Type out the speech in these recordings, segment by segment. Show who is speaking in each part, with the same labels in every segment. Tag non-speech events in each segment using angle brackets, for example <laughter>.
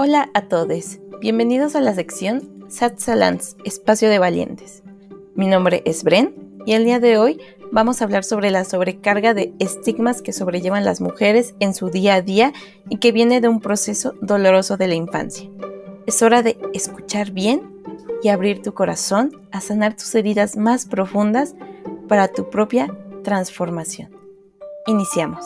Speaker 1: Hola a todos, bienvenidos a la sección Satsalans, Espacio de Valientes. Mi nombre es Bren y el día de hoy vamos a hablar sobre la sobrecarga de estigmas que sobrellevan las mujeres en su día a día y que viene de un proceso doloroso de la infancia. Es hora de escuchar bien y abrir tu corazón a sanar tus heridas más profundas para tu propia transformación. Iniciamos.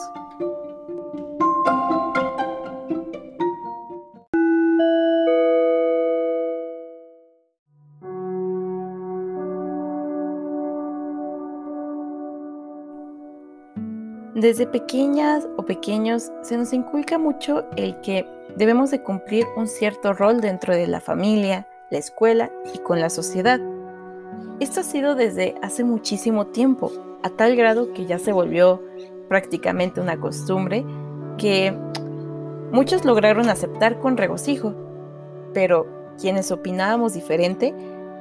Speaker 1: Desde pequeñas o pequeños se nos inculca mucho el que debemos de cumplir un cierto rol dentro de la familia, la escuela y con la sociedad. Esto ha sido desde hace muchísimo tiempo, a tal grado que ya se volvió prácticamente una costumbre que muchos lograron aceptar con regocijo, pero quienes opinábamos diferente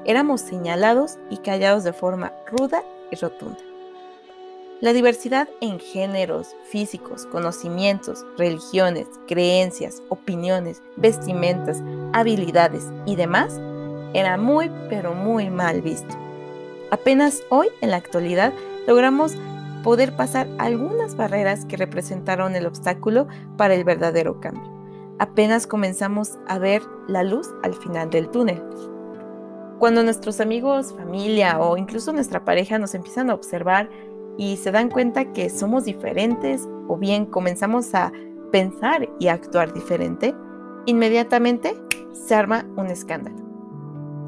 Speaker 1: éramos señalados y callados de forma ruda y rotunda. La diversidad en géneros, físicos, conocimientos, religiones, creencias, opiniones, vestimentas, habilidades y demás era muy pero muy mal visto. Apenas hoy, en la actualidad, logramos poder pasar algunas barreras que representaron el obstáculo para el verdadero cambio. Apenas comenzamos a ver la luz al final del túnel. Cuando nuestros amigos, familia o incluso nuestra pareja nos empiezan a observar y se dan cuenta que somos diferentes o bien comenzamos a pensar y actuar diferente, inmediatamente se arma un escándalo.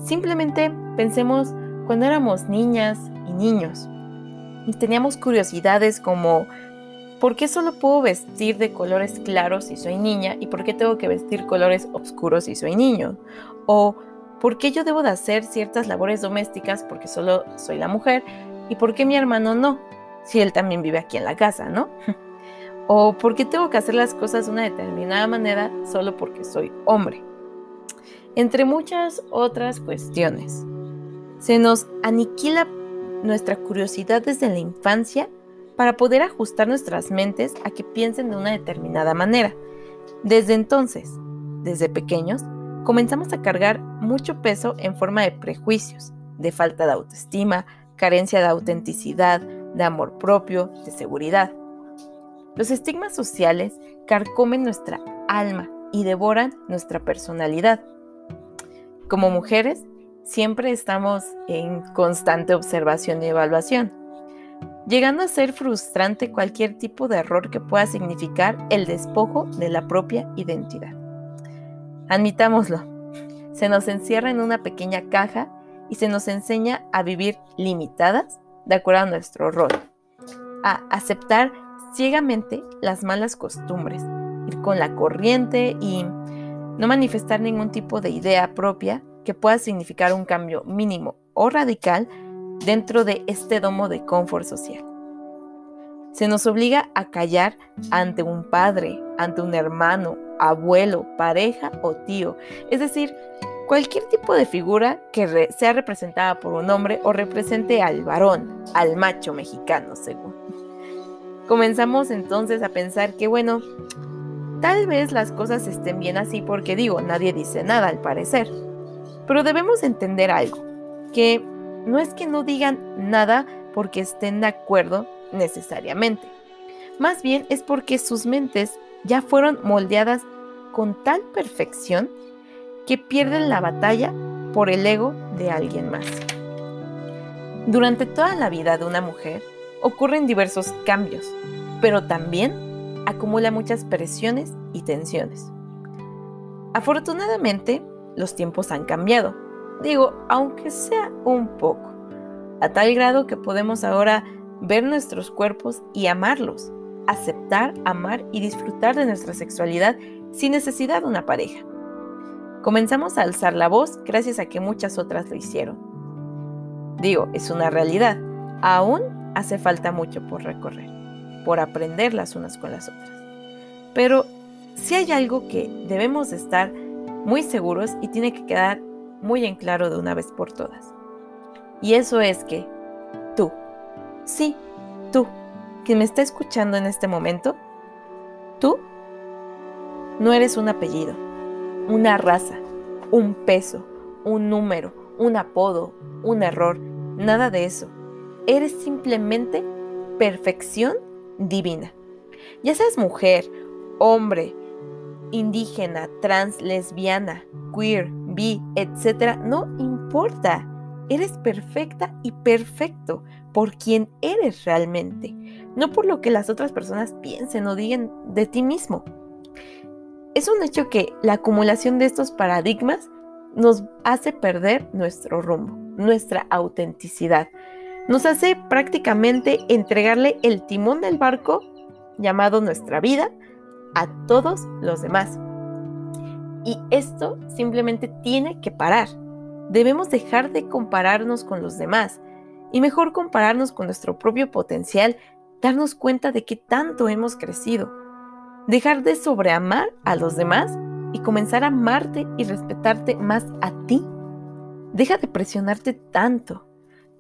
Speaker 1: Simplemente pensemos cuando éramos niñas y niños y teníamos curiosidades como ¿por qué solo puedo vestir de colores claros si soy niña y por qué tengo que vestir colores oscuros si soy niño? O ¿por qué yo debo de hacer ciertas labores domésticas porque solo soy la mujer y por qué mi hermano no? Si él también vive aquí en la casa, ¿no? <laughs> o por qué tengo que hacer las cosas de una determinada manera solo porque soy hombre. Entre muchas otras cuestiones. Se nos aniquila nuestra curiosidad desde la infancia para poder ajustar nuestras mentes a que piensen de una determinada manera. Desde entonces, desde pequeños, comenzamos a cargar mucho peso en forma de prejuicios, de falta de autoestima, carencia de autenticidad, de amor propio, de seguridad. Los estigmas sociales carcomen nuestra alma y devoran nuestra personalidad. Como mujeres, siempre estamos en constante observación y evaluación, llegando a ser frustrante cualquier tipo de error que pueda significar el despojo de la propia identidad. Admitámoslo, se nos encierra en una pequeña caja y se nos enseña a vivir limitadas de acuerdo a nuestro rol, a aceptar ciegamente las malas costumbres, ir con la corriente y no manifestar ningún tipo de idea propia que pueda significar un cambio mínimo o radical dentro de este domo de confort social. Se nos obliga a callar ante un padre, ante un hermano, abuelo, pareja o tío, es decir, cualquier tipo de figura que sea representada por un hombre o represente al varón, al macho mexicano, según. Comenzamos entonces a pensar que, bueno, tal vez las cosas estén bien así porque digo, nadie dice nada al parecer. Pero debemos entender algo, que no es que no digan nada porque estén de acuerdo necesariamente. Más bien es porque sus mentes ya fueron moldeadas con tal perfección que pierden la batalla por el ego de alguien más. Durante toda la vida de una mujer ocurren diversos cambios, pero también acumula muchas presiones y tensiones. Afortunadamente, los tiempos han cambiado, digo, aunque sea un poco, a tal grado que podemos ahora ver nuestros cuerpos y amarlos, aceptar, amar y disfrutar de nuestra sexualidad sin necesidad de una pareja. Comenzamos a alzar la voz gracias a que muchas otras lo hicieron. Digo, es una realidad. Aún hace falta mucho por recorrer, por aprender las unas con las otras. Pero si hay algo que debemos estar muy seguros y tiene que quedar muy en claro de una vez por todas. Y eso es que tú, sí, tú, que me está escuchando en este momento, tú no eres un apellido una raza, un peso, un número, un apodo, un error, nada de eso. Eres simplemente perfección divina. Ya seas mujer, hombre, indígena, trans, lesbiana, queer, bi, etc., no importa. Eres perfecta y perfecto por quien eres realmente, no por lo que las otras personas piensen o digan de ti mismo. Es un hecho que la acumulación de estos paradigmas nos hace perder nuestro rumbo, nuestra autenticidad. Nos hace prácticamente entregarle el timón del barco llamado nuestra vida a todos los demás. Y esto simplemente tiene que parar. Debemos dejar de compararnos con los demás y mejor compararnos con nuestro propio potencial, darnos cuenta de que tanto hemos crecido. Dejar de sobreamar a los demás y comenzar a amarte y respetarte más a ti. Deja de presionarte tanto,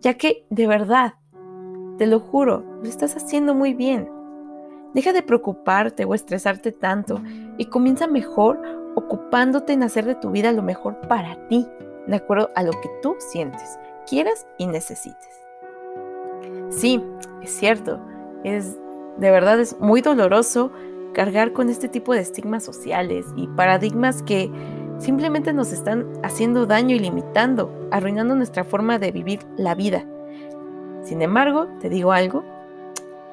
Speaker 1: ya que de verdad, te lo juro, lo estás haciendo muy bien. Deja de preocuparte o estresarte tanto y comienza mejor ocupándote en hacer de tu vida lo mejor para ti, de acuerdo a lo que tú sientes, quieras y necesites. Sí, es cierto, es de verdad es muy doloroso cargar con este tipo de estigmas sociales y paradigmas que simplemente nos están haciendo daño y limitando, arruinando nuestra forma de vivir la vida. Sin embargo, te digo algo,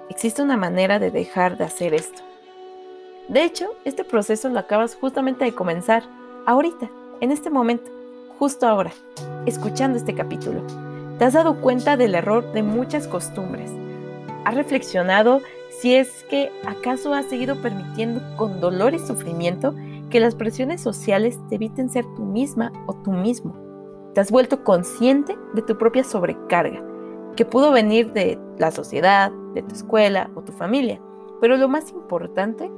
Speaker 1: existe una manera de dejar de hacer esto. De hecho, este proceso lo acabas justamente de comenzar, ahorita, en este momento, justo ahora, escuchando este capítulo. Te has dado cuenta del error de muchas costumbres. Has reflexionado si es que acaso has seguido permitiendo con dolor y sufrimiento que las presiones sociales te eviten ser tú misma o tú mismo. Te has vuelto consciente de tu propia sobrecarga, que pudo venir de la sociedad, de tu escuela o tu familia. Pero lo más importante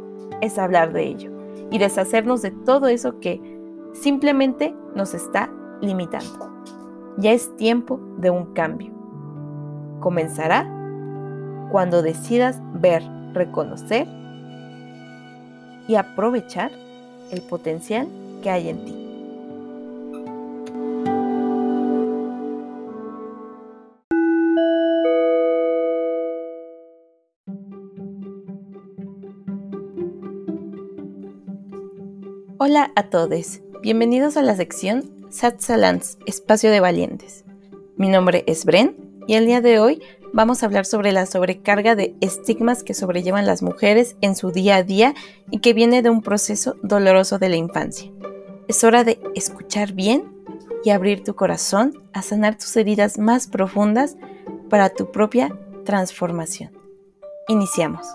Speaker 1: es hablar de ello y deshacernos de todo eso que simplemente nos está limitando. Ya es tiempo de un cambio. Comenzará cuando decidas ver, reconocer y aprovechar el potencial que hay en ti. Hola a todos, bienvenidos a la sección Satsalans, Espacio de Valientes. Mi nombre es Bren y el día de hoy vamos a hablar sobre la sobrecarga de estigmas que sobrellevan las mujeres en su día a día y que viene de un proceso doloroso de la infancia. Es hora de escuchar bien y abrir tu corazón a sanar tus heridas más profundas para tu propia transformación. Iniciamos.